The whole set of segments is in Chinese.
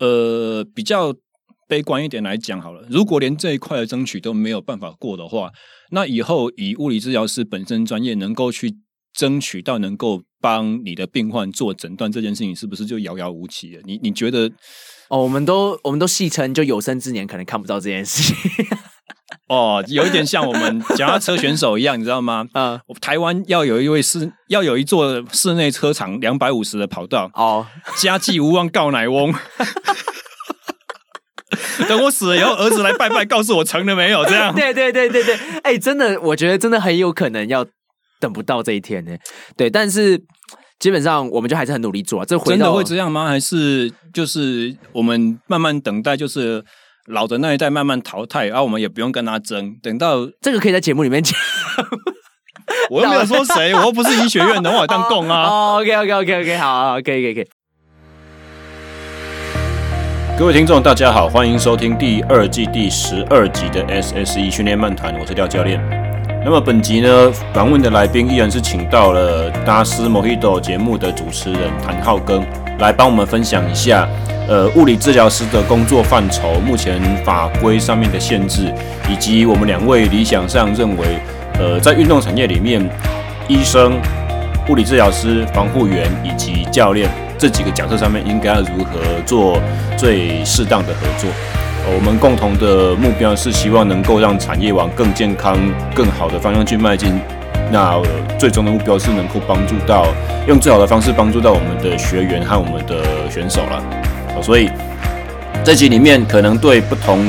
呃，比较悲观一点来讲好了，如果连这一块的争取都没有办法过的话，那以后以物理治疗师本身专业能够去争取到能够帮你的病患做诊断这件事情，是不是就遥遥无期了？你你觉得？哦，我们都我们都戏称，就有生之年可能看不到这件事情。哦，有一点像我们脚踏车选手一样，你知道吗？嗯，台湾要有一位室，要有一座室内车场两百五十的跑道。哦，家祭无忘告乃翁。等我死了以后，儿子来拜拜，告诉我成了没有？这样。对对对对对，哎、欸，真的，我觉得真的很有可能要等不到这一天呢。对，但是基本上我们就还是很努力做啊。这回真的会这样吗？还是就是我们慢慢等待，就是老的那一代慢慢淘汰，然后我们也不用跟他争。等到这个可以在节目里面讲。我又没有说谁，我又不是医学院的，我当供啊。哦，OK OK OK OK，好，好，可以可以可以。各位听众，大家好，欢迎收听第二季第十二集的 SSE 训练漫谈，我是廖教练。那么本集呢，访问的来宾依然是请到了达斯 Mojito 节目的主持人谭浩庚，来帮我们分享一下，呃，物理治疗师的工作范畴、目前法规上面的限制，以及我们两位理想上认为，呃，在运动产业里面，医生、物理治疗师、防护员以及教练。这几个角色上面应该要如何做最适当的合作？我们共同的目标是希望能够让产业往更健康、更好的方向去迈进。那最终的目标是能够帮助到，用最好的方式帮助到我们的学员和我们的选手了。所以这集里面可能对不同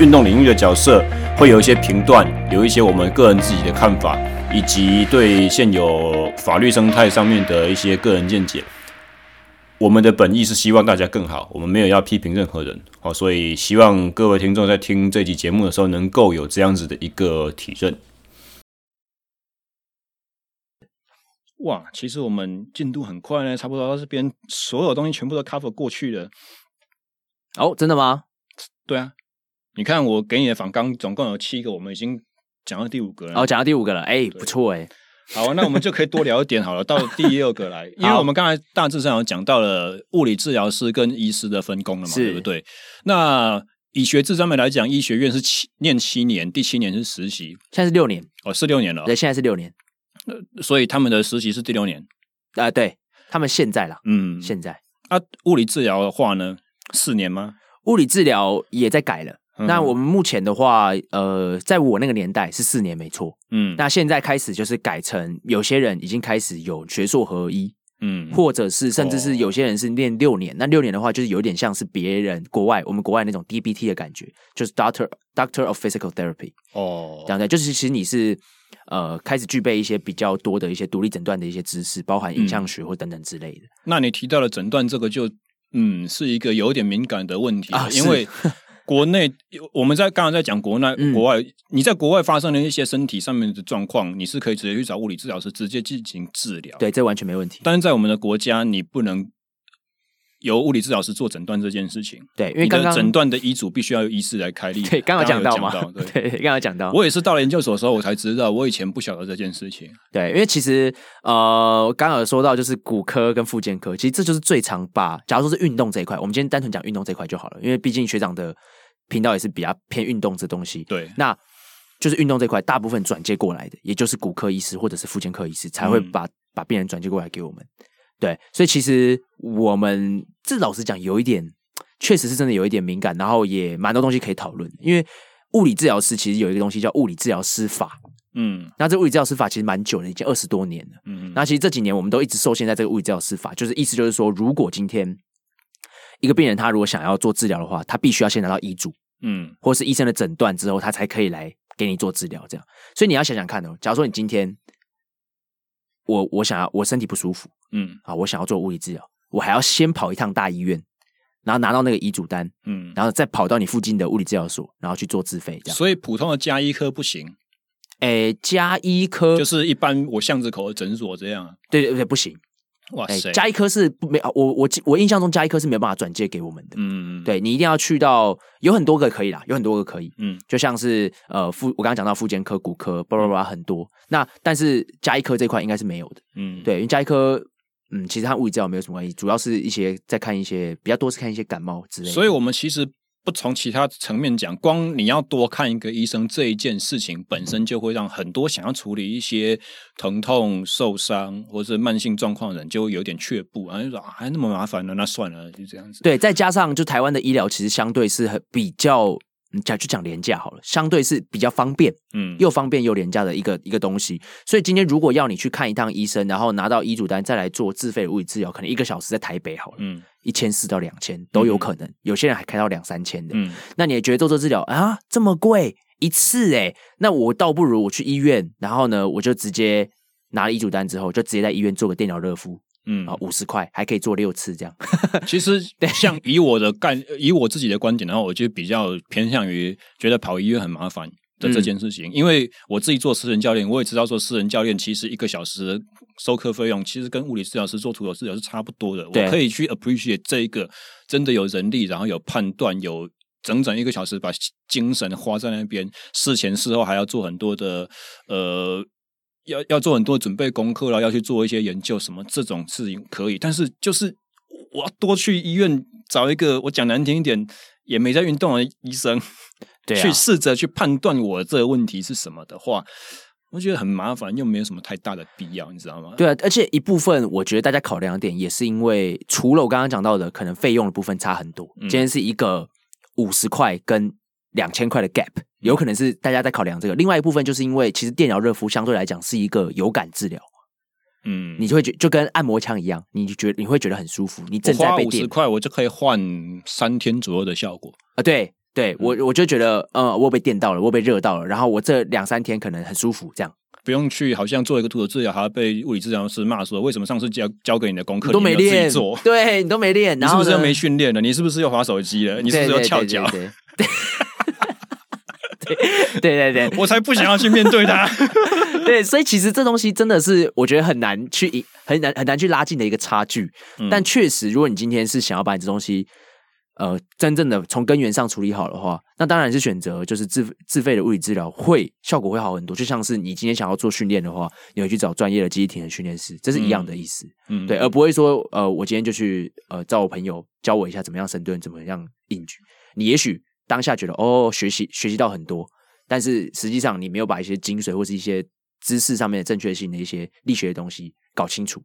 运动领域的角色会有一些评断，有一些我们个人自己的看法，以及对现有法律生态上面的一些个人见解。我们的本意是希望大家更好，我们没有要批评任何人，好，所以希望各位听众在听这集节目的时候，能够有这样子的一个体认。哇，其实我们进度很快呢，差不多到这边所有东西全部都 cover 过去了。哦，真的吗？对啊，你看我给你的访纲总共有七个，我们已经讲到第五个了。哦，讲到第五个了，哎，不错哎。好，那我们就可以多聊一点好了。到第六个来，因为我们刚才大致上有讲到了物理治疗师跟医师的分工了嘛，对不对？那以学制上面来讲，医学院是七念七年，第七年是实习，现在是六年哦，是六年了。对，现在是六年。所以他们的实习是第六年啊、呃？对，他们现在啦，嗯，现在啊，物理治疗的话呢，四年吗？物理治疗也在改了。那我们目前的话，呃，在我那个年代是四年没错，嗯，那现在开始就是改成有些人已经开始有学硕合一，嗯，或者是甚至是有些人是练六年，那六年的话就是有点像是别人国外我们国外那种 DBT 的感觉，就是 Doctor Doctor of Physical Therapy，哦，这样的，就是其实你是呃开始具备一些比较多的一些独立诊断的一些知识，包含影像学或等等之类的。那你提到了诊断这个就嗯是一个有点敏感的问题啊，因为。国内，我们在刚刚在讲国内、国外，你在国外发生的一些身体上面的状况，你是可以直接去找物理治疗师直接进行治疗。对，这完全没问题。但是在我们的国家，你不能由物理治疗师做诊断这件事情。对，因为刚刚诊断的医嘱必须要由医师来开立。对，刚刚讲到嘛，对，刚刚讲到。我也是到了研究所的时候，我才知道，我以前不晓得这件事情。对，因为其实呃，刚刚有说到就是骨科跟复健科，其实这就是最常把，假如说是运动这一块，我们今天单纯讲运动这一块就好了，因为毕竟学长的。频道也是比较偏运动这东西，对，那就是运动这块大部分转接过来的，也就是骨科医师或者是复健科医师才会把、嗯、把病人转接过来给我们。对，所以其实我们这老实讲有一点，确实是真的有一点敏感，然后也蛮多东西可以讨论。因为物理治疗师其实有一个东西叫物理治疗师法，嗯，那这物理治疗师法其实蛮久了，已经二十多年了，嗯，那其实这几年我们都一直受限在这个物理治疗师法，就是意思就是说，如果今天。一个病人他如果想要做治疗的话，他必须要先拿到医嘱，嗯，或是医生的诊断之后，他才可以来给你做治疗。这样，所以你要想想看哦，假如说你今天我我想要我身体不舒服，嗯，啊，我想要做物理治疗，我还要先跑一趟大医院，然后拿到那个医嘱单，嗯，然后再跑到你附近的物理治疗所，然后去做自费。这样，所以普通的加医科不行，诶，加医科就是一般我巷子口的诊所这样，对对对，不行。哇塞！加一科是没我我我印象中加一科是没有办法转借给我们的。嗯嗯，对，你一定要去到有很多个可以啦，有很多个可以。嗯，就像是呃，复我刚刚讲到复健科、骨科，巴拉巴拉很多。那但是加一科这块应该是没有的。嗯，对，因为加一科嗯，其实和物理治疗没有什么关系，主要是一些在看一些比较多是看一些感冒之类的。所以我们其实。不从其他层面讲，光你要多看一个医生这一件事情本身，就会让很多想要处理一些疼痛、受伤或是慢性状况的人就会有点却步啊，就说，还那么麻烦呢，那算了，就这样子。对，再加上就台湾的医疗其实相对是很比较。讲就讲廉价好了，相对是比较方便，嗯，又方便又廉价的一个一个东西。所以今天如果要你去看一趟医生，然后拿到医嘱单再来做自费的物理治疗，可能一个小时在台北好了，嗯，一千四到两千都有可能，嗯、有些人还开到两三千的。嗯，那你也觉得做这治疗啊这么贵一次诶、欸，那我倒不如我去医院，然后呢我就直接拿了医嘱单之后，就直接在医院做个电疗热敷。嗯啊，五十块还可以做六次这样。其实，像以我的概，以我自己的观点，然后我就比较偏向于觉得跑医院很麻烦的这件事情。嗯、因为我自己做私人教练，我也知道说私人教练其实一个小时收课费用，其实跟物理治疗师做徒手治疗是差不多的。我可以去 appreciate 这一个真的有人力，然后有判断，有整整一个小时把精神花在那边，事前事后还要做很多的呃。要要做很多准备功课了，要去做一些研究，什么这种事情可以，但是就是我要多去医院找一个，我讲难听一点，也没在运动的医生，对啊，去试着去判断我这个问题是什么的话，我觉得很麻烦，又没有什么太大的必要，你知道吗？对啊，而且一部分我觉得大家考量点也是因为，除了我刚刚讲到的，可能费用的部分差很多，嗯，今天是一个五十块跟两千块的 gap。有可能是大家在考量这个，另外一部分就是因为其实电疗热敷相对来讲是一个有感治疗，嗯，你就会觉就跟按摩枪一样，你觉得你会觉得很舒服，你正在被电，五十块我就可以换三天左右的效果。啊，对对，我我就觉得呃，我被电到了，我被热到了，然后我这两三天可能很舒服，这样。不用去好像做一个徒手治疗，还要被物理治疗师骂说为什么上次交交给你的功课你都没练做，对你都没练，你是不是又没训练了？你是不是又滑手机了？你是不是又翘脚？对对对，我才不想要去面对他。对，所以其实这东西真的是我觉得很难去很难很难去拉近的一个差距。嗯、但确实，如果你今天是想要把你这东西呃真正的从根源上处理好的话，那当然是选择就是自自费的物理治疗会效果会好很多。就像是你今天想要做训练的话，你会去找专业的肌力体能训练师，这是一样的意思。嗯，对，而不会说呃我今天就去呃找我朋友教我一下怎么样深蹲，怎么样硬举。你也许。当下觉得哦，学习学习到很多，但是实际上你没有把一些精髓或是一些知识上面的正确性的一些力学的东西搞清楚，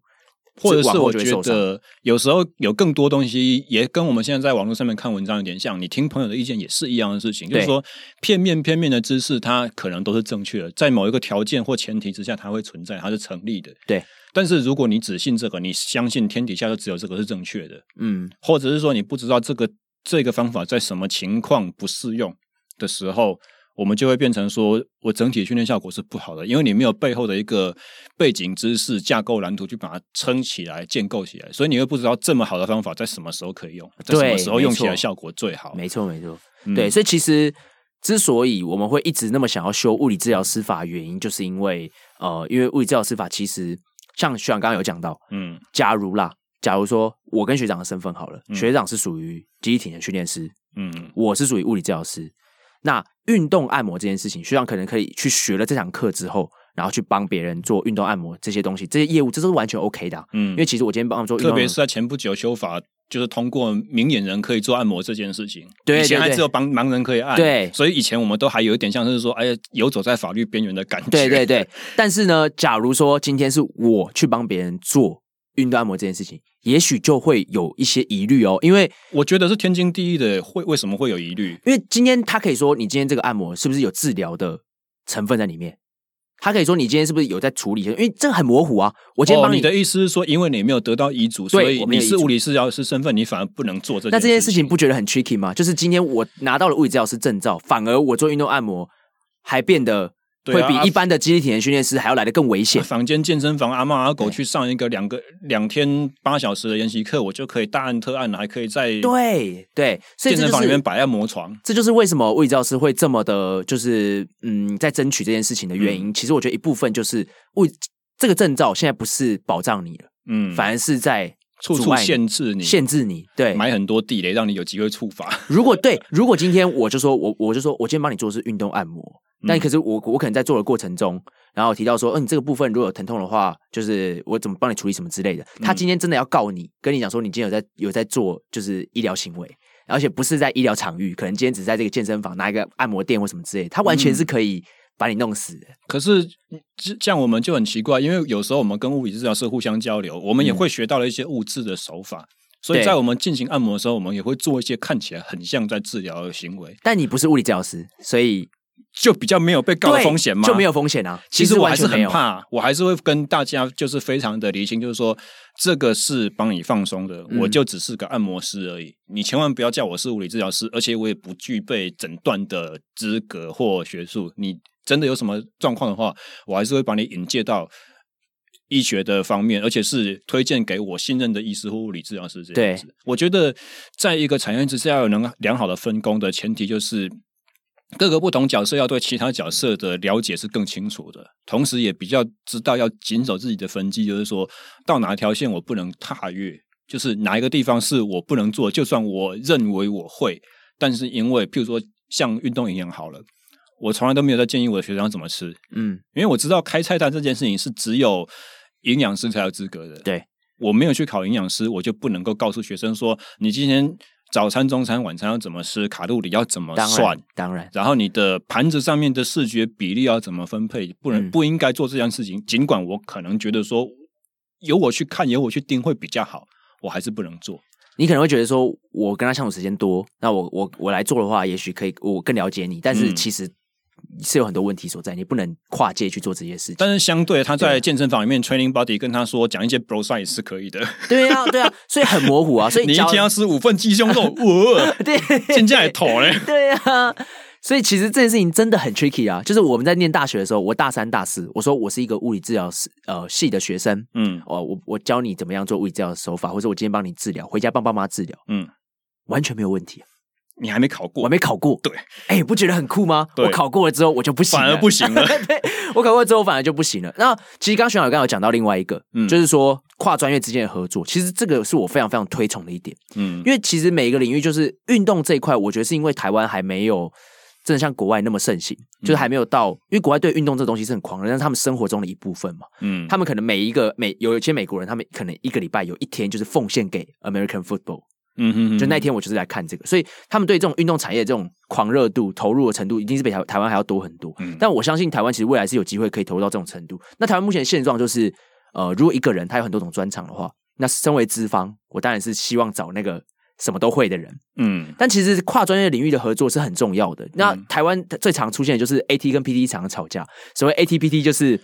或者是我觉得有时候有更多东西也跟我们现在在网络上面看文章有点像，你听朋友的意见也是一样的事情，就是说片面片面的知识它可能都是正确的，在某一个条件或前提之下它会存在，它是成立的。对，但是如果你只信这个，你相信天底下就只有这个是正确的，嗯，或者是说你不知道这个。这个方法在什么情况不适用的时候，我们就会变成说，我整体训练效果是不好的，因为你没有背后的一个背景知识、架构蓝图去把它撑起来、建构起来，所以你会不知道这么好的方法在什么时候可以用，在什么时候用起来效果最好。没错，没错，嗯、对。所以其实之所以我们会一直那么想要修物理治疗师法，原因就是因为呃，因为物理治疗师法其实像徐朗刚刚有讲到，嗯，假如啦。假如说我跟学长的身份好了，嗯、学长是属于肌力体能训练师，嗯，我是属于物理治疗师。那运动按摩这件事情，学长可能可以去学了这堂课之后，然后去帮别人做运动按摩这些东西，这些业务这都是完全 OK 的、啊。嗯，因为其实我今天帮他们做特别是在前不久修法，就是通过明眼人可以做按摩这件事情。对，以前还只有帮盲人可以按。对，所以以前我们都还有一点像是说，哎呀，游走在法律边缘的感觉。对对对。但是呢，假如说今天是我去帮别人做。运动按摩这件事情，也许就会有一些疑虑哦，因为我觉得是天经地义的。会为什么会有疑虑？因为今天他可以说，你今天这个按摩是不是有治疗的成分在里面？他可以说，你今天是不是有在处理？因为这个很模糊啊。我今天帮你，哦，你的意思是说，因为你没有得到遗嘱，所以你是物理治疗师身份，你反而不能做这件事情。那这件事情不觉得很 tricky 吗？就是今天我拿到了物理治疗师证照，反而我做运动按摩还变得。会比一般的肌力体能训练师还要来的更危险。房间健身房阿猫阿狗去上一个两个两天八小时的研习课，我就可以大按特按，还可以在对对健身房里面摆按摩床。这就是为什么物理治疗师会这么的，就是嗯，在争取这件事情的原因。其实我觉得一部分就是物这个证照现在不是保障你了，嗯，反而是在处处限制你，限制你。对，埋很多地雷，让你有机会触发。如果对，如果今天我就说我我就说我今天帮你做的是运动按摩。但可是我我可能在做的过程中，然后提到说，嗯，你这个部分如果有疼痛的话，就是我怎么帮你处理什么之类的。他今天真的要告你，跟你讲说你今天有在有在做就是医疗行为，而且不是在医疗场域，可能今天只是在这个健身房拿一个按摩垫或什么之类的，他完全是可以把你弄死的。可是这样我们就很奇怪，因为有时候我们跟物理治疗师互相交流，我们也会学到了一些物质的手法。所以在我们进行按摩的时候，我们也会做一些看起来很像在治疗的行为。但你不是物理治疗师，所以就比较没有被告的风险吗？就没有风险啊。其实我还是很怕，我还是会跟大家就是非常的理清，就是说这个是帮你放松的，我就只是个按摩师而已。你千万不要叫我是物理治疗师，而且我也不具备诊断的资格或学术。你真的有什么状况的话，我还是会把你引介到。医学的方面，而且是推荐给我信任的医师或物理治疗师这样子。我觉得在一个产业之下要有能良好的分工的前提，就是各个不同角色要对其他角色的了解是更清楚的，同时也比较知道要谨守自己的分际，就是说到哪一条线我不能踏越，就是哪一个地方是我不能做，就算我认为我会，但是因为譬如说像运动营养好了，我从来都没有在建议我的学生怎么吃，嗯，因为我知道开菜单这件事情是只有。营养师才有资格的。对，我没有去考营养师，我就不能够告诉学生说，你今天早餐、中餐、晚餐要怎么吃，卡路里要怎么算，当然，当然，然后你的盘子上面的视觉比例要怎么分配，不能、嗯、不应该做这件事情。尽管我可能觉得说，由我去看，由我去盯会比较好，我还是不能做。你可能会觉得说，我跟他相处时间多，那我我我来做的话，也许可以我更了解你，但是其实、嗯。是有很多问题所在，你不能跨界去做这些事情。但是相对他在健身房里面 training body 跟他说讲一些 bro science 是可以的。对啊，对啊，所以很模糊啊。所以你一天要吃五份鸡胸肉，哇，对，现在也妥嘞。对啊，所以其实这件事情真的很 tricky 啊。就是我们在念大学的时候，我大三、大四，我说我是一个物理治疗师呃系的学生，嗯，哦，我我教你怎么样做物理治疗的手法，或者我今天帮你治疗，回家帮爸妈治疗，嗯，完全没有问题。你还没考过，我还没考过。对，哎、欸，不觉得很酷吗？我考过了之后，我就不行了，反而不行了。对，我考过了之后，反而就不行了。那其实刚刚学长刚刚有讲到另外一个，嗯，就是说跨专业之间的合作，其实这个是我非常非常推崇的一点。嗯，因为其实每一个领域，就是运动这一块，我觉得是因为台湾还没有真的像国外那么盛行，就是还没有到，因为国外对运动这东西是很狂热，但是他们生活中的一部分嘛。嗯，他们可能每一个每有一些美国人，他们可能一个礼拜有一天就是奉献给 American football。嗯哼，就那天我就是来看这个，所以他们对这种运动产业这种狂热度、投入的程度，一定是比台台湾还要多很多。嗯，但我相信台湾其实未来是有机会可以投入到这种程度。那台湾目前的现状就是，呃，如果一个人他有很多种专长的话，那身为资方，我当然是希望找那个什么都会的人。嗯，但其实跨专业领域的合作是很重要的。那台湾最常出现的就是 AT 跟 PT 常常吵架，所谓 ATPT 就是。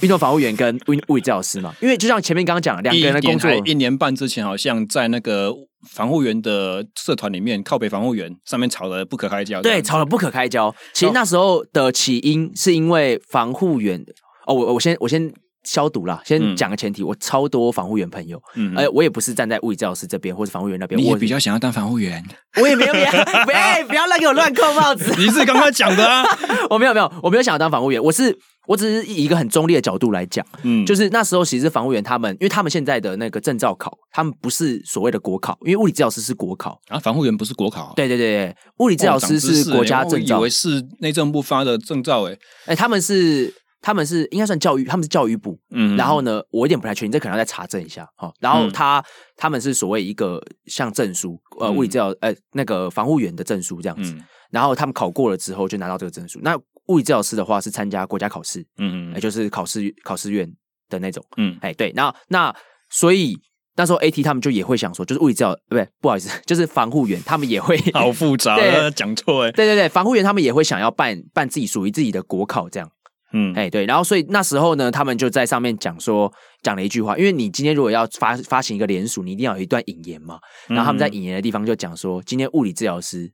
运动防护员跟物物理治疗师嘛，因为就像前面刚刚讲，两个人的工作，一年半之前好像在那个防护员的社团里面，靠北防护员上面吵得不可开交。对，吵得不可开交。其实那时候的起因是因为防护员哦，我我先我先消毒啦，先讲个前提，我超多防护员朋友，嗯，哎，我也不是站在物理治疗师这边或者防护员那边，我比较想要当防护员，我也没有，不要不要乱给我乱扣帽子，你是刚刚讲的啊，我没有没有，我没有想要当防护员，我是。我只是以一个很中立的角度来讲，嗯，就是那时候其实防护员他们，因为他们现在的那个证照考，他们不是所谓的国考，因为物理治疗师是国考。啊，防护员不是国考，对对对，物理治疗师是国家证照，以为是内政部发的证照，哎哎他们是他们是应该算教育，他们是教育部，嗯，然后呢，我有点不太确定，这可能要再查证一下，哈，然后他、嗯、他们是所谓一个像证书，呃，物理治疗，呃，那个防护员的证书这样子，嗯、然后他们考过了之后就拿到这个证书，那。物理治疗师的话是参加国家考试，嗯嗯，也就是考试考试院的那种，嗯，哎对，那那所以那时候 AT 他们就也会想说，就是物理治疗，不对，不好意思，就是防护员他们也会好复杂，讲错哎，对对对，防护员他们也会想要办办自己属于自己的国考这样，嗯，哎对，然后所以那时候呢，他们就在上面讲说讲了一句话，因为你今天如果要发发行一个联署，你一定要有一段引言嘛，然后他们在引言的地方就讲说，今天物理治疗师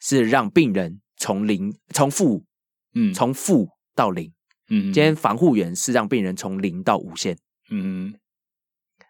是让病人从零从负。嗯，从负到零，嗯，今天防护员是让病人从零到无限，嗯，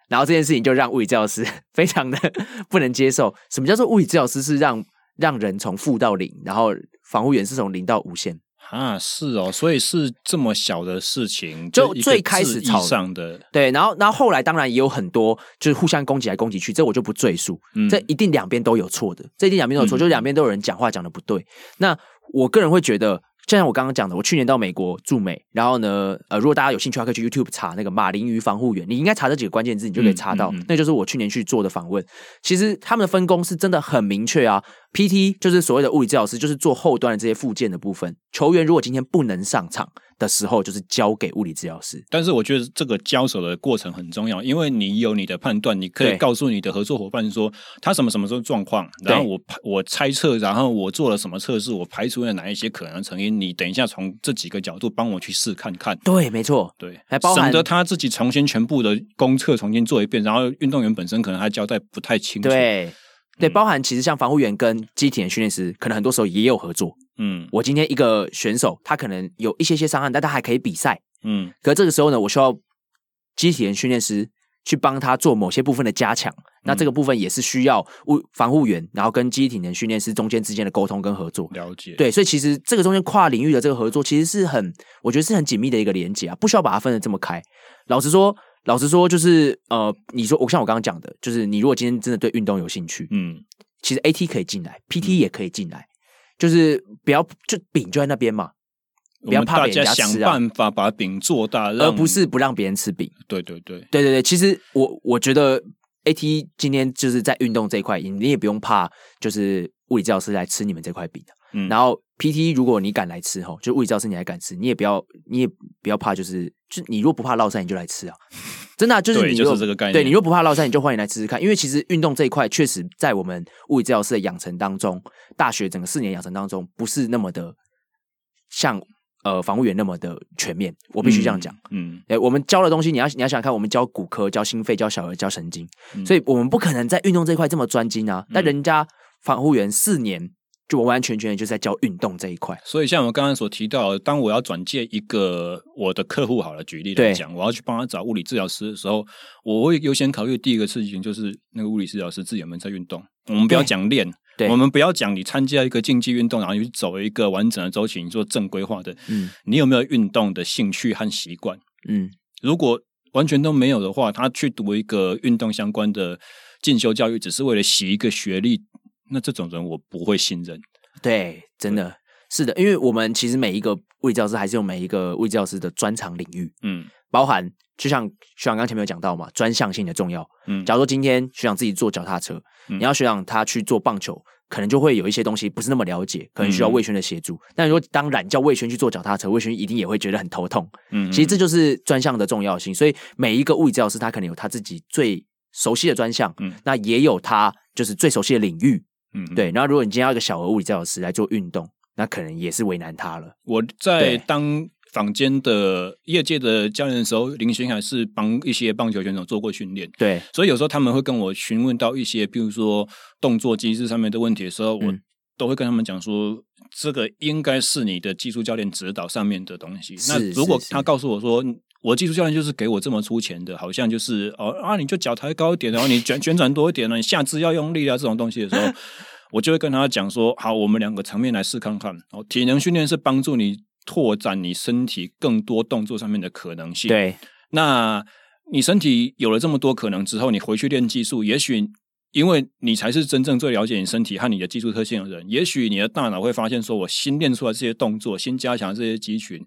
然后这件事情就让物理治疗师 非常的 不能接受。什么叫做物理治疗师是让让人从负到零，然后防护员是从零到无限？啊，是哦，所以是这么小的事情，就最开始吵上的，对，然后然后后来当然也有很多就是互相攻击来攻击去，这我就不赘述，嗯，这一定两边都有错的，这一定两边都有错，嗯，就两边都有人讲话讲的不对。那我个人会觉得。就像我刚刚讲的，我去年到美国驻美，然后呢，呃，如果大家有兴趣的话，可以去 YouTube 查那个马林鱼防护员，你应该查这几个关键字，你就可以查到，嗯嗯嗯、那就是我去年去做的访问。其实他们的分工是真的很明确啊，PT 就是所谓的物理治疗师，就是做后端的这些附件的部分。球员如果今天不能上场，的时候就是交给物理治疗师，但是我觉得这个交手的过程很重要，因为你有你的判断，你可以告诉你的合作伙伴说他什么什么时候状况，然后我我猜测，然后我做了什么测试，我排除了哪一些可能成因，你等一下从这几个角度帮我去试看看。对，没错，对，还包含省得他自己重新全部的公测重新做一遍，然后运动员本身可能还交代不太清楚。对，对，包含其实像防护员跟机体的训练师，可能很多时候也有合作。嗯，我今天一个选手，他可能有一些些伤害，但他还可以比赛。嗯，可这个时候呢，我需要机体人训练师去帮他做某些部分的加强。嗯、那这个部分也是需要物防护员，然后跟机体人训练师中间之间的沟通跟合作。了解。对，所以其实这个中间跨领域的这个合作，其实是很，我觉得是很紧密的一个连接啊，不需要把它分得这么开。老实说，老实说，就是呃，你说我像我刚刚讲的，就是你如果今天真的对运动有兴趣，嗯，其实 AT 可以进来，PT 也可以进来。嗯就是不要就饼就在那边嘛，不要怕别人想办法把饼做大，而不是不让别人吃饼。对对对，对对对。其实我我觉得 AT 今天就是在运动这一块，你也不用怕，就是物理治疗师来吃你们这块饼的。嗯，然后 PT 如果你敢来吃吼，就物理教师你还敢吃，你也不要你也不要怕，就是就你如果不怕落赛，你就来吃啊。真的、啊、就是你就是这个概念。对，你又不怕落赛，你就欢迎来试试看。因为其实运动这一块，确实在我们物理治疗师的养成当中，大学整个四年养成当中，不是那么的像呃防护员那么的全面。我必须这样讲。嗯，哎、嗯，我们教的东西，你要你要想想看，我们教骨科、教心肺、教小儿、教神经，嗯、所以我们不可能在运动这一块这么专精啊。但人家防护员四年。就完完全全的就在教运动这一块，所以像我刚刚所提到，当我要转介一个我的客户，好了，举例来讲，我要去帮他找物理治疗师的时候，我会优先考虑第一个事情就是那个物理治疗师自己有没有在运动。我们不要讲练，我们不要讲你参加一个竞技运动，然后你去走一个完整的周期，你做正规化的，嗯，你有没有运动的兴趣和习惯？嗯，如果完全都没有的话，他去读一个运动相关的进修教育，只是为了洗一个学历。那这种人我不会信任。对，真的是的，因为我们其实每一个物理治疗师还是有每一个物理治疗师的专长领域，嗯，包含就像学长刚前面有讲到嘛，专项性的重要。嗯，假如说今天学长自己做脚踏车，嗯、你要学长他去做棒球，可能就会有一些东西不是那么了解，可能需要魏轩的协助。嗯、但如果当然叫魏轩去做脚踏车，魏轩一定也会觉得很头痛。嗯，其实这就是专项的重要性，所以每一个物理治疗师他可能有他自己最熟悉的专项，嗯，那也有他就是最熟悉的领域。嗯，对。然后，如果你今天要一个小额物理治疗师来做运动，那可能也是为难他了。我在当坊间的业界的教练的时候，林轩还是帮一些棒球选手做过训练。对，所以有时候他们会跟我询问到一些，比如说动作机制上面的问题的时候，嗯、我都会跟他们讲说，这个应该是你的技术教练指导上面的东西。那如果他告诉我说，我技术教练就是给我这么出钱的，好像就是哦啊，你就脚抬高一点，然后你卷旋转多一点呢，你下肢要用力啊，这种东西的时候，我就会跟他讲说，好，我们两个层面来试看看。哦，体能训练是帮助你拓展你身体更多动作上面的可能性。对，那你身体有了这么多可能之后，你回去练技术，也许因为你才是真正最了解你身体和你的技术特性的人，也许你的大脑会发现，说我新练出来这些动作，新加强这些肌群。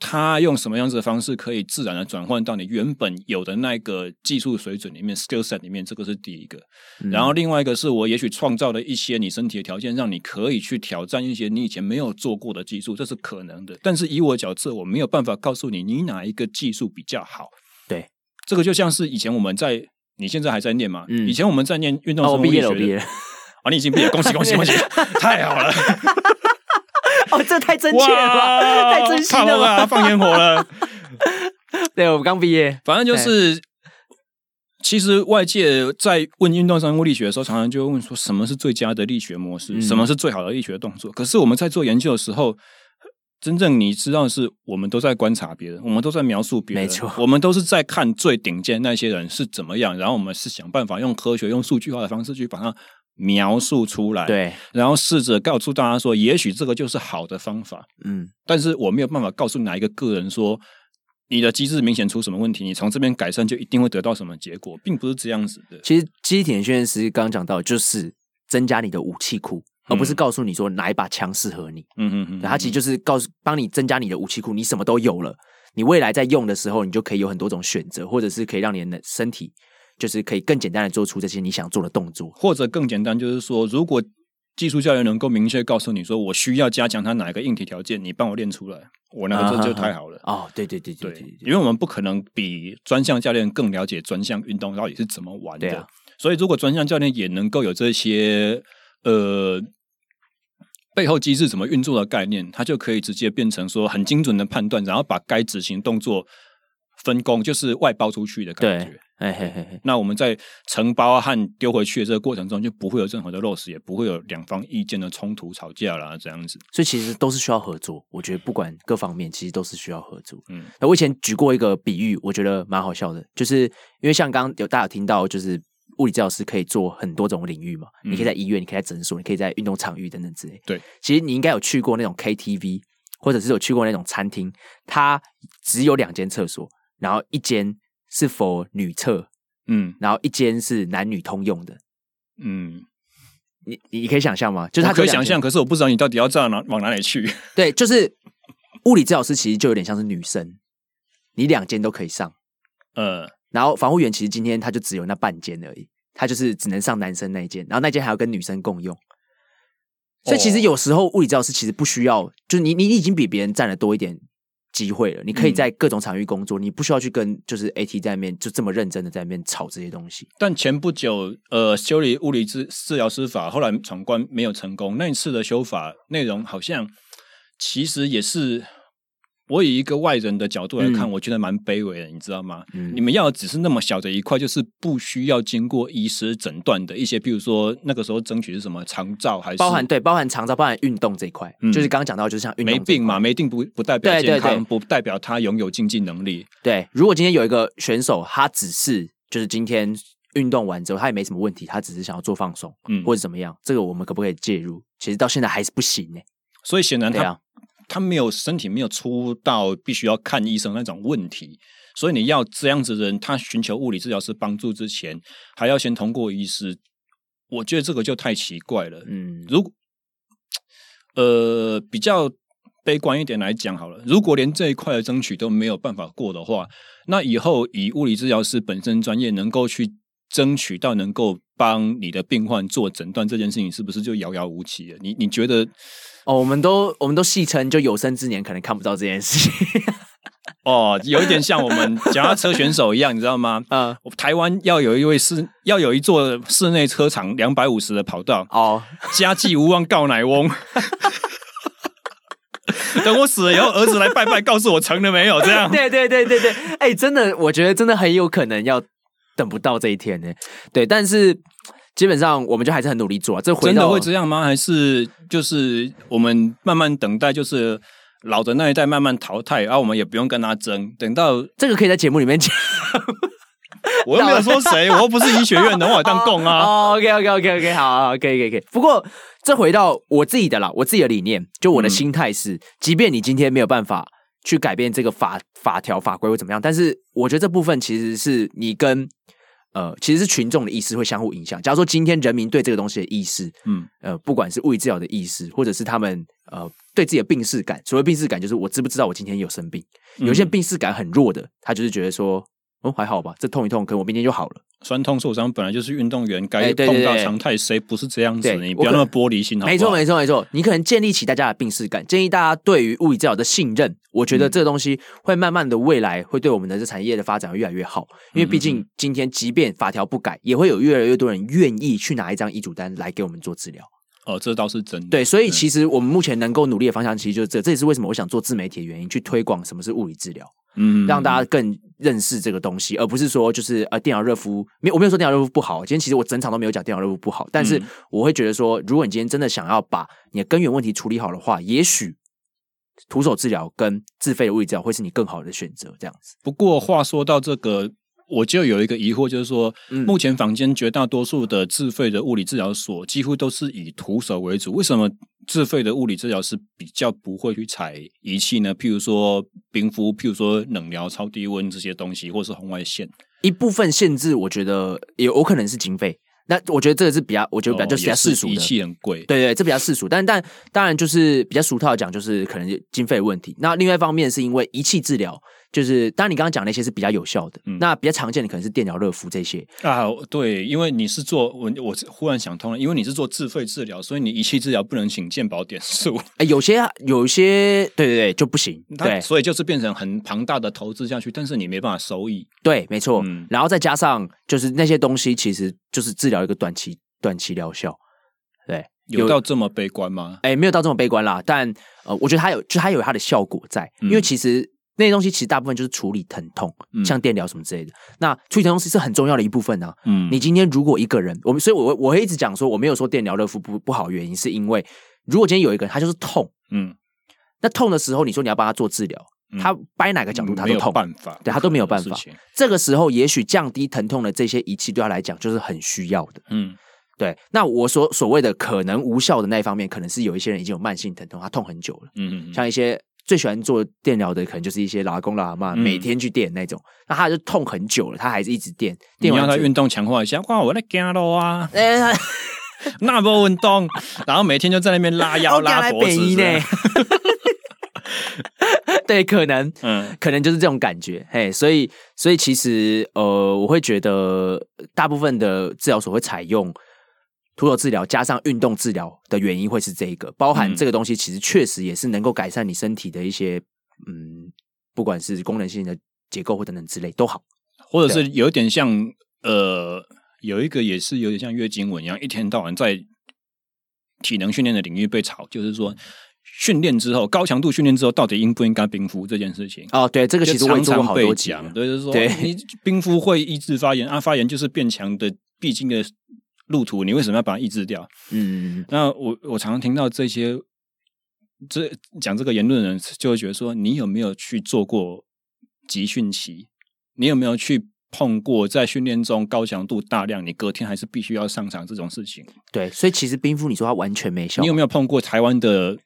他用什么样子的方式可以自然的转换到你原本有的那个技术水准里面，skill set 里面，这个是第一个。嗯、然后另外一个是我也许创造了一些你身体的条件，让你可以去挑战一些你以前没有做过的技术，这是可能的。但是以我角色，我没有办法告诉你你哪一个技术比较好。对，这个就像是以前我们在，你现在还在念吗？嗯、以前我们在念运动生物力学的，哦、我毕业了，毕业了。啊，你已经毕业，恭喜恭喜恭喜，太好了。哦，这太真切了太真心了吧，放烟火了。对，我们刚毕业，反正就是，其实外界在问运动生物力学的时候，常常就会问说，什么是最佳的力学模式？嗯、什么是最好的力学动作？可是我们在做研究的时候，真正你知道的是，我们都在观察别人，我们都在描述别人，没错，我们都是在看最顶尖那些人是怎么样，然后我们是想办法用科学、用数据化的方式去把它。描述出来，对，然后试着告诉大家说，也许这个就是好的方法，嗯，但是我没有办法告诉哪一个个人说，你的机制明显出什么问题，你从这边改善就一定会得到什么结果，并不是这样子的。其实，机体训练师刚刚讲到，就是增加你的武器库，而不是告诉你说哪一把枪适合你。嗯嗯嗯，它其实就是告诉帮你增加你的武器库，你什么都有了，你未来在用的时候，你就可以有很多种选择，或者是可以让你的身体就是可以更简单的做出这些你想做的动作，或者更简单就是说，如果技术教练能够明确告诉你说，我需要加强他哪一个硬体条件，你帮我练出来，我那个这就太好了。哦，对对对对对，因为我们不可能比专项教练更了解专项运动到底是怎么玩的，所以如果专项教练也能够有这些呃。背后机制怎么运作的概念，他就可以直接变成说很精准的判断，然后把该执行动作分工，就是外包出去的感觉。嘿嘿嘿。那我们在承包和丢回去的这个过程中，就不会有任何的 loss，也不会有两方意见的冲突、吵架啦，这样子。所以其实都是需要合作。我觉得不管各方面，其实都是需要合作。嗯，那我以前举过一个比喻，我觉得蛮好笑的，就是因为像刚刚有大家有听到，就是。物理治疗师可以做很多种领域嘛？嗯、你可以在医院，你可以在诊所，你可以在运动场域等等之类。对，其实你应该有去过那种 KTV，或者是有去过那种餐厅，它只有两间厕所，然后一间是 for 女厕，嗯，然后一间是男女通用的，嗯，你你可以想象吗？就是他可以想象，可是我不知道你到底要这样哪往哪里去。对，就是物理治疗师其实就有点像是女生，你两间都可以上，呃。然后防护员其实今天他就只有那半间而已，他就是只能上男生那一间，然后那间还要跟女生共用。所以其实有时候物理治疗师其实不需要，就是你你已经比别人占的多一点机会了，你可以在各种场域工作，嗯、你不需要去跟就是 AT 在那边就这么认真的在那边吵这些东西。但前不久，呃，修理物理治治疗师法，后来闯关没有成功。那一次的修法内容好像其实也是。我以一个外人的角度来看，嗯、我觉得蛮卑微的，你知道吗？嗯、你们要的只是那么小的一块，就是不需要经过医师诊断的一些，比如说那个时候争取是什么长照，还是包含对包含长照，包含运动这一块，嗯、就是刚刚讲到，就是像运动没病嘛，没病不不代表健康，对对对，不代表他拥有竞技能力。对，如果今天有一个选手，他只是就是今天运动完之后，他也没什么问题，他只是想要做放松，嗯，或者怎么样，这个我们可不可以介入？其实到现在还是不行呢。所以显然他。他没有身体没有出到必须要看医生那种问题，所以你要这样子的人，他寻求物理治疗师帮助之前，还要先通过医师。我觉得这个就太奇怪了。嗯，如果呃比较悲观一点来讲好了，如果连这一块的争取都没有办法过的话，那以后以物理治疗师本身专业能够去争取到能够帮你的病患做诊断这件事情，是不是就遥遥无期了？你你觉得？哦，我们都我们都戏称，就有生之年可能看不到这件事情。哦，有一点像我们脚踏车选手一样，你知道吗？嗯，台湾要有一位室，要有一座室内车场两百五十的跑道。哦，家祭无忘告乃翁。等我死了以后，儿子来拜拜，告诉我成了没有？这样。对对对对对，哎、欸，真的，我觉得真的很有可能要等不到这一天呢。对，但是。基本上我们就还是很努力做啊，这回真的会这样吗？还是就是我们慢慢等待，就是老的那一代慢慢淘汰，然后我们也不用跟他争，等到这个可以在节目里面讲。我又没有说谁，我又不是医学院的，我当供啊。哦，OK OK OK OK，好，好，可以可以可以。不过这回到我自己的啦，我自己的理念，就我的心态是，嗯、即便你今天没有办法去改变这个法法条法规或怎么样，但是我觉得这部分其实是你跟。呃，其实是群众的意识会相互影响。假如说今天人民对这个东西的意识，嗯，呃，不管是物理治疗的意识，或者是他们呃对自己的病逝感，所谓病逝感就是我知不知道我今天有生病。有些病逝感很弱的，他就是觉得说，哦，还好吧，这痛一痛，可能我明天就好了。酸痛受伤本来就是运动员该碰到常态，谁不是这样子？你不要那么玻璃心好不好？没错，没错，没错。你可能建立起大家的病视感，建议大家对于物理治疗的信任。我觉得这个东西会慢慢的未来会对我们的这产业的发展会越来越好。因为毕竟今天即便法条不改，也会有越来越多人愿意去拿一张医嘱单来给我们做治疗。哦，这倒是真的。对，所以其实我们目前能够努力的方向，其实就是这。这也是为什么我想做自媒体的原因，去推广什么是物理治疗。嗯，让大家更认识这个东西，而不是说就是呃电脑热敷，没有我没有说电脑热敷不好。今天其实我整场都没有讲电脑热敷不好，但是我会觉得说，如果你今天真的想要把你的根源问题处理好的话，也许徒手治疗跟自费的物理治疗会是你更好的选择。这样子。不过话说到这个。我就有一个疑惑，就是说，目前坊间绝大多数的自费的物理治疗所，几乎都是以徒手为主。为什么自费的物理治疗师比较不会去采仪器呢？譬如说冰敷，譬如说冷疗、超低温这些东西，或是红外线。一部分限制，我觉得也有可能是经费。那我觉得这个是比较，我觉得比较就是比较世俗的，仪器很贵，对对，这比较世俗。但但当然就是比较俗套的讲，就是可能经费问题。那另外一方面是因为仪器治疗。就是，当然你刚刚讲那些是比较有效的，嗯、那比较常见的可能是电疗、热敷这些啊。对，因为你是做我，我忽然想通了，因为你是做自费治疗，所以你仪器治疗不能请健保点数。哎，有些有些，对对对，就不行。对，所以就是变成很庞大的投资下去，但是你没办法收益。对，没错。嗯、然后再加上就是那些东西，其实就是治疗一个短期短期疗效。对，有，有到这么悲观吗？哎，没有到这么悲观啦。但呃，我觉得它有，就它有它的效果在，因为其实。那些东西其实大部分就是处理疼痛，嗯、像电疗什么之类的。那处理疼痛是很重要的一部分呢、啊。嗯，你今天如果一个人，我们所以我，我我会一直讲说，我没有说电疗热敷不不好，原因是因为如果今天有一个人他就是痛，嗯，那痛的时候，你说你要帮他做治疗，嗯、他掰哪个角度他都痛，办法，对他都没有办法。这个时候，也许降低疼痛的这些仪器对他来讲就是很需要的。嗯，对。那我所所谓的可能无效的那一方面，可能是有一些人已经有慢性疼痛，他痛很久了。嗯嗯，像一些。最喜欢做电疗的，可能就是一些老阿公老阿妈，每天去电那种，嗯、那他就痛很久了，他还是一直电。电完你让他运动强化一下，哇，我在干喽啊！那不运动，然后每天就在那边拉腰 拉脖子呢。对，可能，嗯，可能就是这种感觉，嘿，所以，所以其实，呃，我会觉得大部分的治疗所会采用。徒手治疗加上运动治疗的原因会是这一个，包含这个东西其实确实也是能够改善你身体的一些，嗯，不管是功能性的结构或等等之类都好，或者是有点像呃，有一个也是有点像月经文一样，一天到晚在体能训练的领域被炒，就是说训练之后高强度训练之后到底应不应该冰敷这件事情。哦，对，这个其实我常常被讲，对，就是说对。你冰敷会抑制发炎啊，发炎就是变强的必经的。路途，你为什么要把它抑制掉？嗯，那我我常常听到这些这讲这个言论的人，就会觉得说，你有没有去做过集训期？你有没有去碰过在训练中高强度大量，你隔天还是必须要上场这种事情？对，所以其实冰敷，你说它完全没效。你有没有碰过台湾的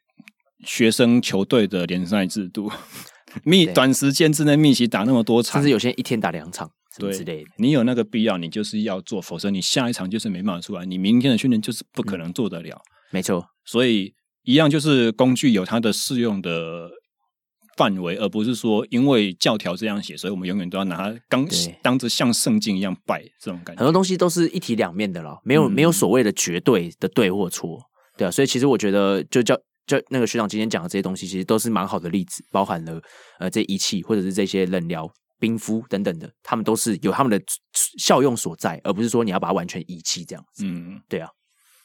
学生球队的联赛制度？密短时间之内密集打那么多场，甚至有些人一天打两场。对之类的，你有那个必要，你就是要做，否则你下一场就是没办法出来，你明天的训练就是不可能做得了。嗯、没错，所以一样就是工具有它的适用的范围，而不是说因为教条这样写，所以我们永远都要拿它当当着像圣经一样拜这种感觉。很多东西都是一体两面的了，没有、嗯、没有所谓的绝对的对或错，对啊。所以其实我觉得，就叫就那个学长今天讲的这些东西，其实都是蛮好的例子，包含了呃这仪器或者是这些冷疗。冰敷等等的，他们都是有他们的效用所在，而不是说你要把它完全遗弃这样子。嗯，对啊。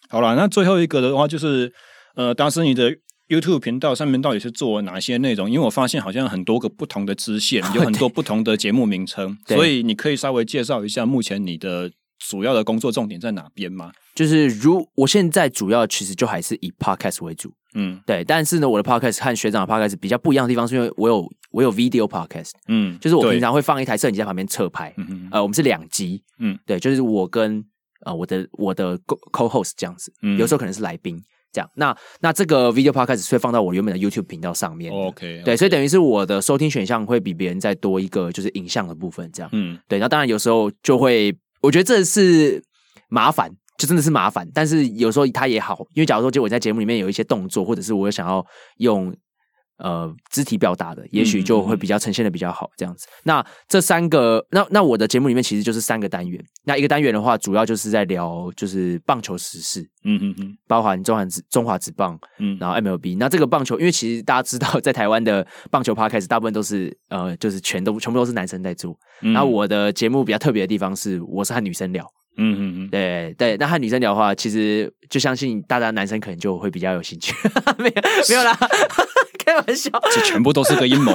好了，那最后一个的话就是，呃，当时你的 YouTube 频道上面到底是做哪些内容？因为我发现好像很多个不同的支线，有很多不同的节目名称，对所以你可以稍微介绍一下目前你的主要的工作重点在哪边吗？就是如我现在主要其实就还是以 Podcast 为主。嗯，对，但是呢，我的 podcast 和学长的 podcast 比较不一样的地方，是因为我有我有 video podcast，嗯，就是我平常会放一台摄影机在旁边侧拍，嗯哼呃，我们是两集，嗯，对，就是我跟呃我的我的 co host 这样子，嗯，有时候可能是来宾这样，那那这个 video podcast 会放到我原本的 YouTube 频道上面，OK，对，所以等于是我的收听选项会比别人再多一个就是影像的部分，这样，嗯，对，那当然有时候就会，我觉得这是麻烦。就真的是麻烦，但是有时候他也好，因为假如说就我在节目里面有一些动作，或者是我想要用呃肢体表达的，也许就会比较呈现的比较好，这样子。那这三个，那那我的节目里面其实就是三个单元。那一个单元的话，主要就是在聊就是棒球时事，嗯嗯嗯，包含中华职中华职棒，嗯，然后 MLB。那这个棒球，因为其实大家知道，在台湾的棒球 Podcast 大部分都是呃，就是全都全部都是男生在做。嗯、然后我的节目比较特别的地方是，我是和女生聊。嗯嗯嗯，对对，那和女生聊的话，其实就相信大家男生可能就会比较有兴趣。没有没有啦，开玩笑，这全部都是个阴谋。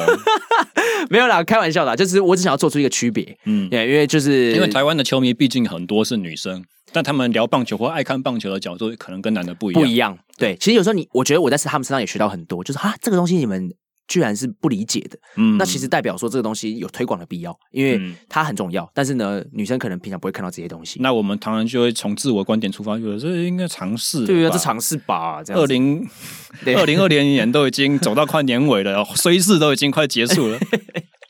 没有啦，开玩笑啦，就是我只想要做出一个区别。嗯，对，因为就是因为台湾的球迷毕竟很多是女生，但他们聊棒球或爱看棒球的角度可能跟男的不一样。不一样，对，其实有时候你，我觉得我在他们身上也学到很多，就是啊，这个东西你们。居然是不理解的，嗯，那其实代表说这个东西有推广的必要，因为它很重要。但是呢，女生可能平常不会看到这些东西。那我们当然就会从自我观点出发，觉得这应该尝试，对啊，这尝试吧。这样，二零 二零二零年都已经走到快年尾了，虽是都已经快结束了。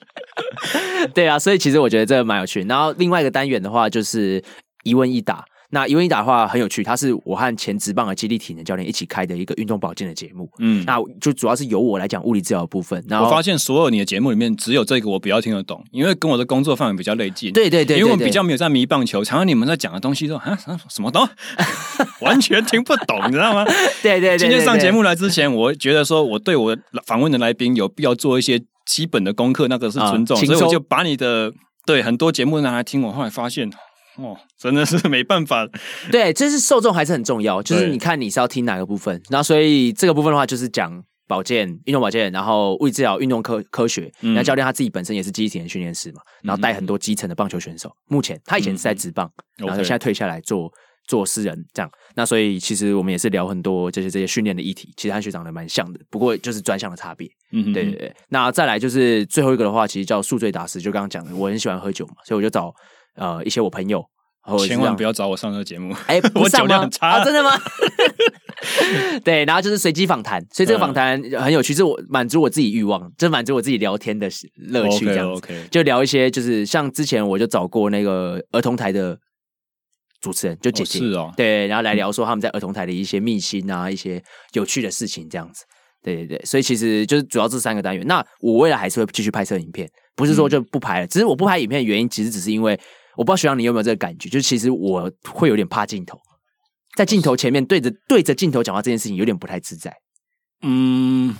对啊，所以其实我觉得这个蛮有趣。然后另外一个单元的话，就是一问一答。那一问一答的话很有趣，它是我和前职棒的肌力体能教练一起开的一个运动保健的节目。嗯，那就主要是由我来讲物理治疗的部分。然后我发现所有你的节目里面，只有这个我比较听得懂，因为跟我的工作范围比较类近。对对对，对，因为我比较没有在迷棒球，常常你们在讲的东西都啊什么都 完全听不懂，你知道吗？对 对，对对对。今天上节目来之前，我觉得说我对我访问的来宾有必要做一些基本的功课，那个是尊重，嗯、所以我就把你的对很多节目拿来听。我后来发现，哦，真的是没办法。对，这是受众还是很重要，就是你看你是要听哪个部分。然后，所以这个部分的话，就是讲保健、运动保健，然后物理治疗、运动科科学。那、嗯、教练他自己本身也是肌体能训练师嘛，然后带很多基层的棒球选手。目前他以前是在职棒，嗯、然后现在退下来做。做私人这样，那所以其实我们也是聊很多这些这些训练的议题，其实和学长的蛮像的，不过就是专项的差别。嗯哼，对对对。那再来就是最后一个的话，其实叫宿醉大师，就刚刚讲的，我很喜欢喝酒嘛，所以我就找呃一些我朋友，千万不要找我上这个节目，哎，我酒量很差，啊，真的吗？对，然后就是随机访谈，所以这个访谈很有趣，是我满足我自己欲望，就满足我自己聊天的乐趣，这样子，okay, okay. 就聊一些就是像之前我就找过那个儿童台的。主持人就姐姐、哦是哦、对，然后来聊说他们在儿童台的一些秘辛啊，嗯、一些有趣的事情这样子，对对对，所以其实就是主要这三个单元。那我未来还是会继续拍摄影片，不是说就不拍了，嗯、只是我不拍影片的原因，其实只是因为我不知道学长你有没有这个感觉，就是其实我会有点怕镜头，在镜头前面对着对着镜头讲话这件事情有点不太自在。嗯，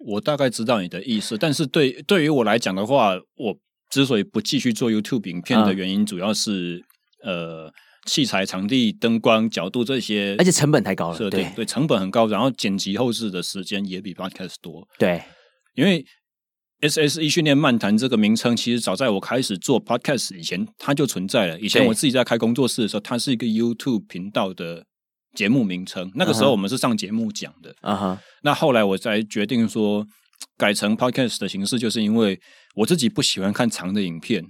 我大概知道你的意思，但是对对于我来讲的话，我之所以不继续做 YouTube 影片的原因，主要是、嗯、呃。器材、场地、灯光、角度这些，而且成本太高了。对对，对，成本很高，然后剪辑后置的时间也比 Podcast 多。对，因为 SSE 训练漫谈这个名称，其实早在我开始做 Podcast 以前，它就存在了。以前我自己在开工作室的时候，它是一个 YouTube 频道的节目名称。那个时候我们是上节目讲的。啊哈。那后来我才决定说改成 Podcast 的形式，就是因为我自己不喜欢看长的影片。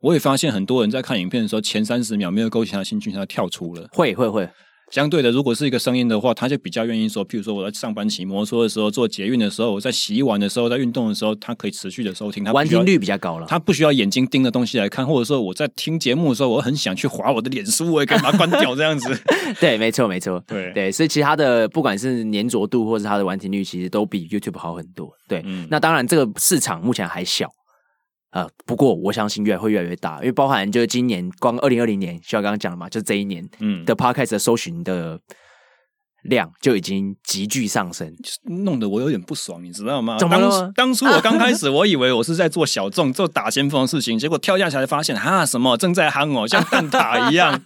我也发现很多人在看影片的时候，前三十秒没有勾起他的兴趣，他跳出了。会会会。相对的，如果是一个声音的话，他就比较愿意说，譬如说我在上班骑摩托车的时候，做捷运的时候，我在洗碗的时候，在运动的时候，他可以持续的收听。他完听率比较高了。他不需要眼睛盯着东西来看，或者说我在听节目的时候，我很想去划我的脸书，我也可以把它关掉这样子。对，没错没错。对对，所以其他的不管是粘着度或是它的完听率，其实都比 YouTube 好很多。对，嗯、那当然这个市场目前还小。呃，不过我相信越来会越来越大，因为包含就是今年光二零二零年，像刚刚讲的嘛，就这一年，嗯。的 Podcast 的搜寻的量就已经急剧上升，弄得我有点不爽，你知道吗？怎么了？当，当初我刚开始，我以为我是在做小众、做打先锋的事情，结果跳下才发现，哈，什么正在夯哦，像蛋挞一样。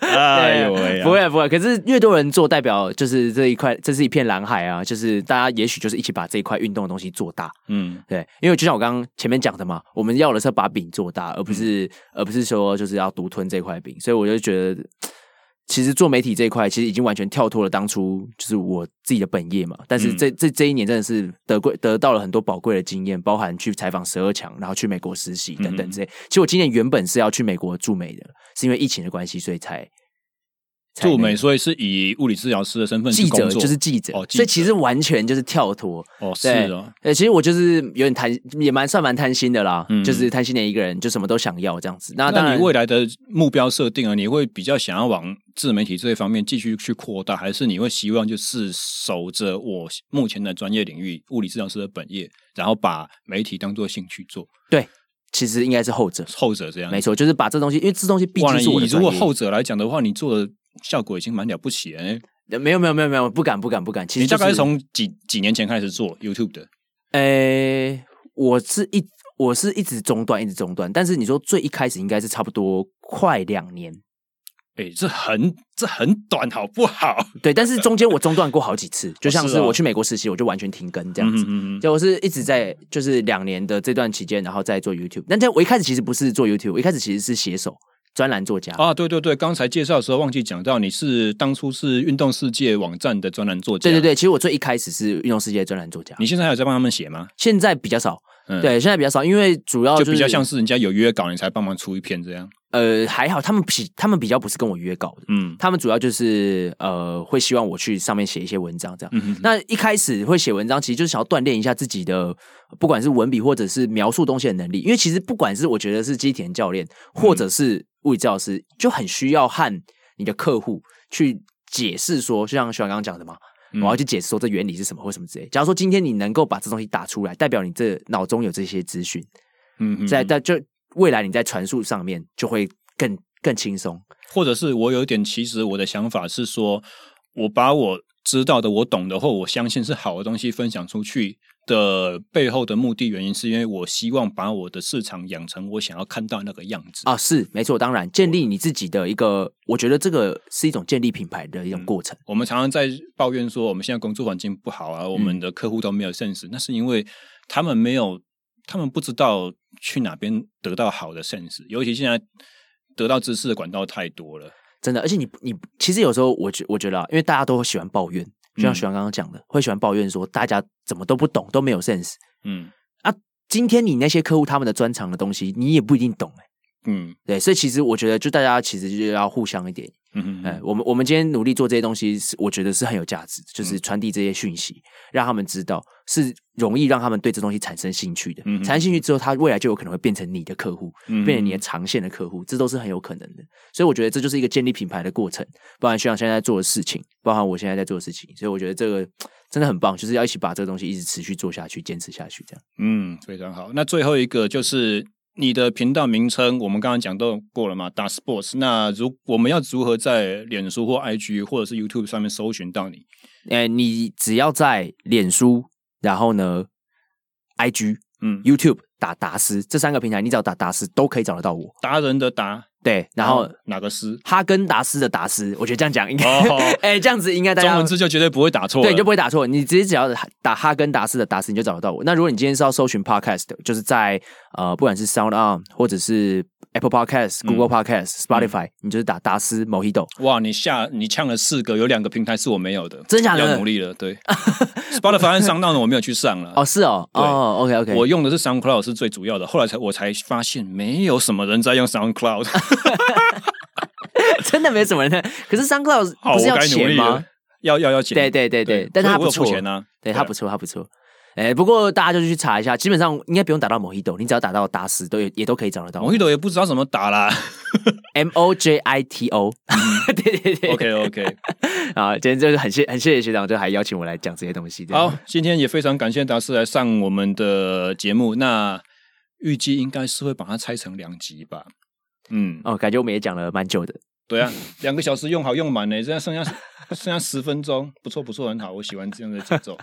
哎呦喂！不会不会，可是越多人做，代表就是这一块，这是一片蓝海啊！就是大家也许就是一起把这一块运动的东西做大。嗯，对，因为就像我刚刚前面讲的嘛，我们要的是把饼做大，而不是、嗯、而不是说就是要独吞这块饼，所以我就觉得。其实做媒体这一块，其实已经完全跳脱了当初就是我自己的本业嘛。但是这这这一年真的是得贵得到了很多宝贵的经验，包含去采访十二强，然后去美国实习等等这些。其实我今年原本是要去美国驻美的，是因为疫情的关系，所以才。驻美，所以是以物理治疗师的身份记者，就是记者，所以其实完全就是跳脱。哦，是啊，呃，其实我就是有点贪，也蛮算蛮贪心的啦，就是贪心的一个人，就什么都想要这样子。那当然，你未来的目标设定啊，你会比较想要往自媒体这一方面继续去扩大，还是你会希望就是守着我目前的专业领域物理治疗师的本业，然后把媒体当做兴趣做？对，其实应该是后者，后者这样没错，就是把这东西，因为这东西毕竟是我的。如果后者来讲的话，你做的。效果已经蛮了不起哎！没有没有没有没有，不敢不敢不敢。其实、就是、你大概是从几几年前开始做 YouTube 的？诶、欸，我是一我是一直中断一直中断，但是你说最一开始应该是差不多快两年。诶、欸，这很这很短，好不好？对，但是中间我中断过好几次，就像是我去美国实习，我就完全停更这样子。嗯嗯，就我是一直在就是两年的这段期间，然后再做 YouTube。那在我一开始其实不是做 YouTube，我一开始其实是写手。专栏作家啊，对对对，刚才介绍的时候忘记讲到，你是当初是运动世界网站的专栏作家。对对对，其实我最一开始是运动世界专栏作家。你现在还有在帮他们写吗？现在比较少，嗯、对，现在比较少，因为主要、就是、就比较像是人家有约稿，你才帮忙出一篇这样。呃，还好，他们比他们比较不是跟我约稿的，嗯，他们主要就是呃，会希望我去上面写一些文章这样。那一开始会写文章，其实就是想要锻炼一下自己的，不管是文笔或者是描述东西的能力，因为其实不管是我觉得是肌体能教练，或者是。物理治疗师就很需要和你的客户去解释说，就像学长刚刚讲的嘛，我要去解释说这原理是什么或什么之类。假如说今天你能够把这东西打出来，代表你这脑中有这些资讯，嗯，在在就未来你在传输上面就会更更轻松。或者是我有一点，其实我的想法是说，我把我知道的、我懂的或我相信是好的东西分享出去的背后的目的原因，是因为我希望把我的市场养成我想要看到那个样子啊。是没错，当然建立你自己的一个，我觉得这个是一种建立品牌的一种过程。嗯，我们常常在抱怨说，我们现在工作环境不好啊，我们的客户都没有 sense，嗯，那是因为他们没有，他们不知道去哪边得到好的 sense，尤其现在。得到知识的管道太多了，真的。而且你你其实有时候我觉我觉得啊，因为大家都喜欢抱怨，就像徐阳刚刚讲的，嗯、会喜欢抱怨说大家怎么都不懂，都没有 sense。嗯，啊，今天你那些客户他们的专长的东西，你也不一定懂哎。嗯，对，所以其实我觉得，就大家其实就要互相一点。嗯嗯，我们我们今天努力做这些东西，是我觉得是很有价值，就是传递这些讯息，让他们知道是容易让他们对这东西产生兴趣的。嗯，产生兴趣之后，他未来就有可能会变成你的客户，变成你的长线的客户，这都是很有可能的。所以我觉得这就是一个建立品牌的过程，包含学长现在在做的事情，包含我现在在做的事情。所以我觉得这个真的很棒，就是要一起把这个东西一直持续做下去，坚持下去，这样。嗯，非常好。那最后一个就是。你的频道名称我们刚刚讲到过了嘛？打 Sports，那如我们要如何在脸书或 IG 或者是 YouTube 上面搜寻到你？诶，你只要在脸书，然后呢，IG，嗯，YouTube 打达斯这三个平台，你只要打达斯都可以找得到我。达人的达。对，然后哪个斯？哈根达斯的达斯，我觉得这样讲应该，哎、oh, 欸，这样子应该大家中文字就绝对不会打错，对，你就不会打错。你直接只要打哈根达斯的达斯，你就找得到我。那如果你今天是要搜寻 Podcast，就是在呃，不管是 Sound On 或者是。Apple Podcast、Google Podcast、Spotify，你就是打达斯 Mojito。哇，你下你呛了四个，有两个平台是我没有的，真假的？要努力了，对。Spotify 上当的我没有去上了。哦，是哦，哦，OK OK。我用的是 SoundCloud 是最主要的，后来才我才发现没有什么人在用 SoundCloud，真的没什么人。可是 SoundCloud 不是要钱吗？要要要钱。对对对对，但是他不错，对他不错，他不错。哎，不过大家就去查一下，基本上应该不用打到 Mojito，你只要打到达斯，都也都可以找得到。Mojito 也不知道怎么打啦，M O J I T O。对对对，OK OK。啊，今天就是很谢很谢谢学长，就还邀请我来讲这些东西。好，今天也非常感谢达斯来上我们的节目。那预计应该是会把它拆成两集吧。嗯，哦，感觉我们也讲了蛮久的。对啊，两个小时用好用满呢，这样剩下剩下十分钟，不错不错，很好，我喜欢这样的节奏。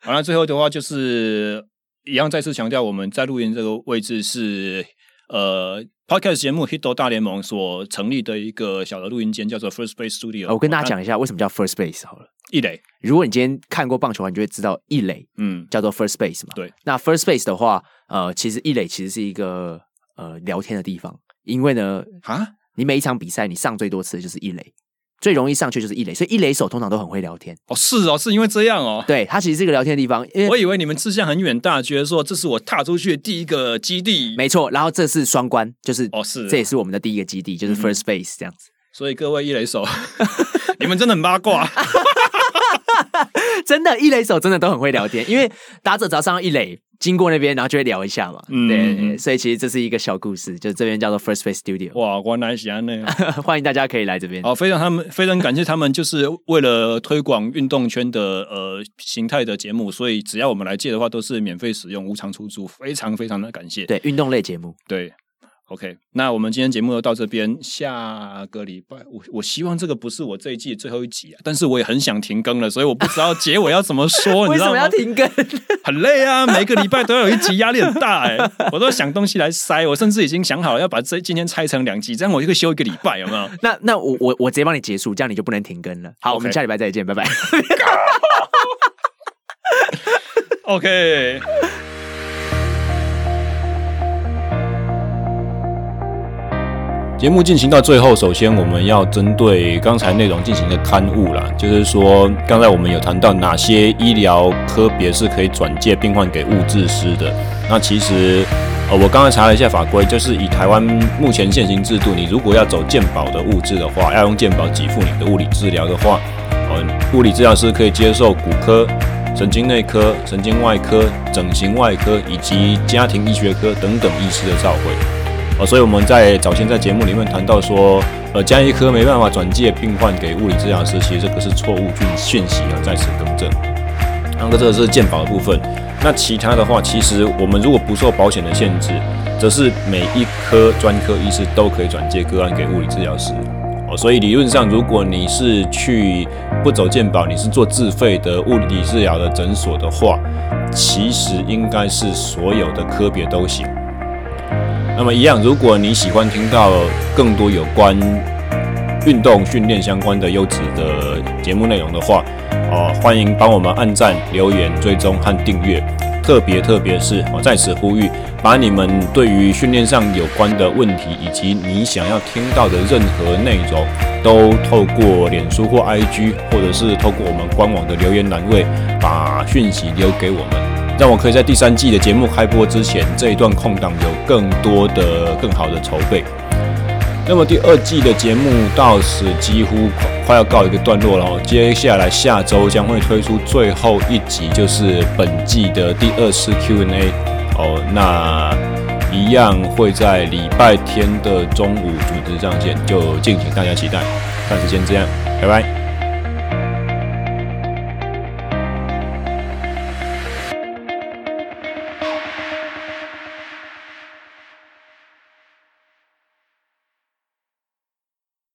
好了，最后的话就是一样，再次强调，我们在录音这个位置是呃，Podcast 节目《Hito 大联盟》所成立的一个小的录音间，叫做 First Base Studio。我跟大家讲一下为什么叫 First Base 好了。一垒，如果你今天看过棒球，你就会知道一垒，嗯，叫做 First Base 嘛。对，那 First Base 的话，呃，其实一垒其实是一个呃聊天的地方，因为呢，啊，你每一场比赛你上最多次的就是一垒。最容易上去就是一垒，所以一垒手通常都很会聊天。哦，是哦，是因为这样哦。对，他其实是一个聊天的地方。因为我以为你们志向很远大，觉得说这是我踏出去的第一个基地。没错，然后这是双关，就是哦，是这也是我们的第一个基地，就是 first base 这样子。嗯、所以各位一垒手，你们真的很八卦。真的，一垒手真的都很会聊天，因为打者只要上到一垒。经过那边，然后就会聊一下嘛。嗯，对，所以其实这是一个小故事，就这边叫做 First Face Studio。哇，原来是这样，欢迎大家可以来这边。哦，非常他们非常感谢他们，就是为了推广运动圈的呃形态的节目，所以只要我们来借的话，都是免费使用、无偿出租，非常非常的感谢。对，运动类节目，对。OK，那我们今天节目就到这边。下个礼拜，我我希望这个不是我这一季的最后一集啊，但是我也很想停更了，所以我不知道结尾要怎么说。你知道吗？为什么要停更？很累啊，每个礼拜都要有一集，压力很大哎。我都想东西来塞，我甚至已经想好了要把这今天拆成两集，这样我就可以休一个礼拜，有没有？那那我我我直接帮你结束，这样你就不能停更了。好.我们下礼拜再见，拜拜。OK。节目进行到最后，首先我们要针对刚才内容进行一个勘误啦，就是说刚才我们有谈到哪些医疗科别是可以转介病患给物质师的。那其实呃，我刚才查了一下法规，就是以台湾目前现行制度，你如果要走健保的物质的话，要用健保给付你的物理治疗的话，呃，物理治疗师可以接受骨科、神经内科、神经外科、整形外科以及家庭医学科等等医师的照会。哦，所以我们在早前在节目里面谈到说，呃，家医科没办法转介病患给物理治疗师，其实这个是错误讯讯息啊，在此更正。那个这个是健保的部分，那其他的话，其实我们如果不受保险的限制，则是每一科专科医师都可以转介个案给物理治疗师。哦，所以理论上，如果你是去不走健保，你是做自费的物理治疗的诊所的话，其实应该是所有的科别都行。那么一样，如果你喜欢听到更多有关运动训练相关的优质的节目内容的话，哦，欢迎帮我们按赞、留言、追踪和订阅。特别特别是我在此呼吁，把你们对于训练上有关的问题，以及你想要听到的任何内容，都透过脸书或 IG，或者是透过我们官网的留言栏位，把讯息留给我们，让我可以在第三季的节目开播之前，这一段空档有更多的、更好的筹备。那么第二季的节目到此几乎快要告一个段落了，接下来下周将会推出最后一集，就是本季的第二次 Q&A 哦，那一样会在礼拜天的中午准时上线，就敬请大家期待。暂时先这样，拜拜。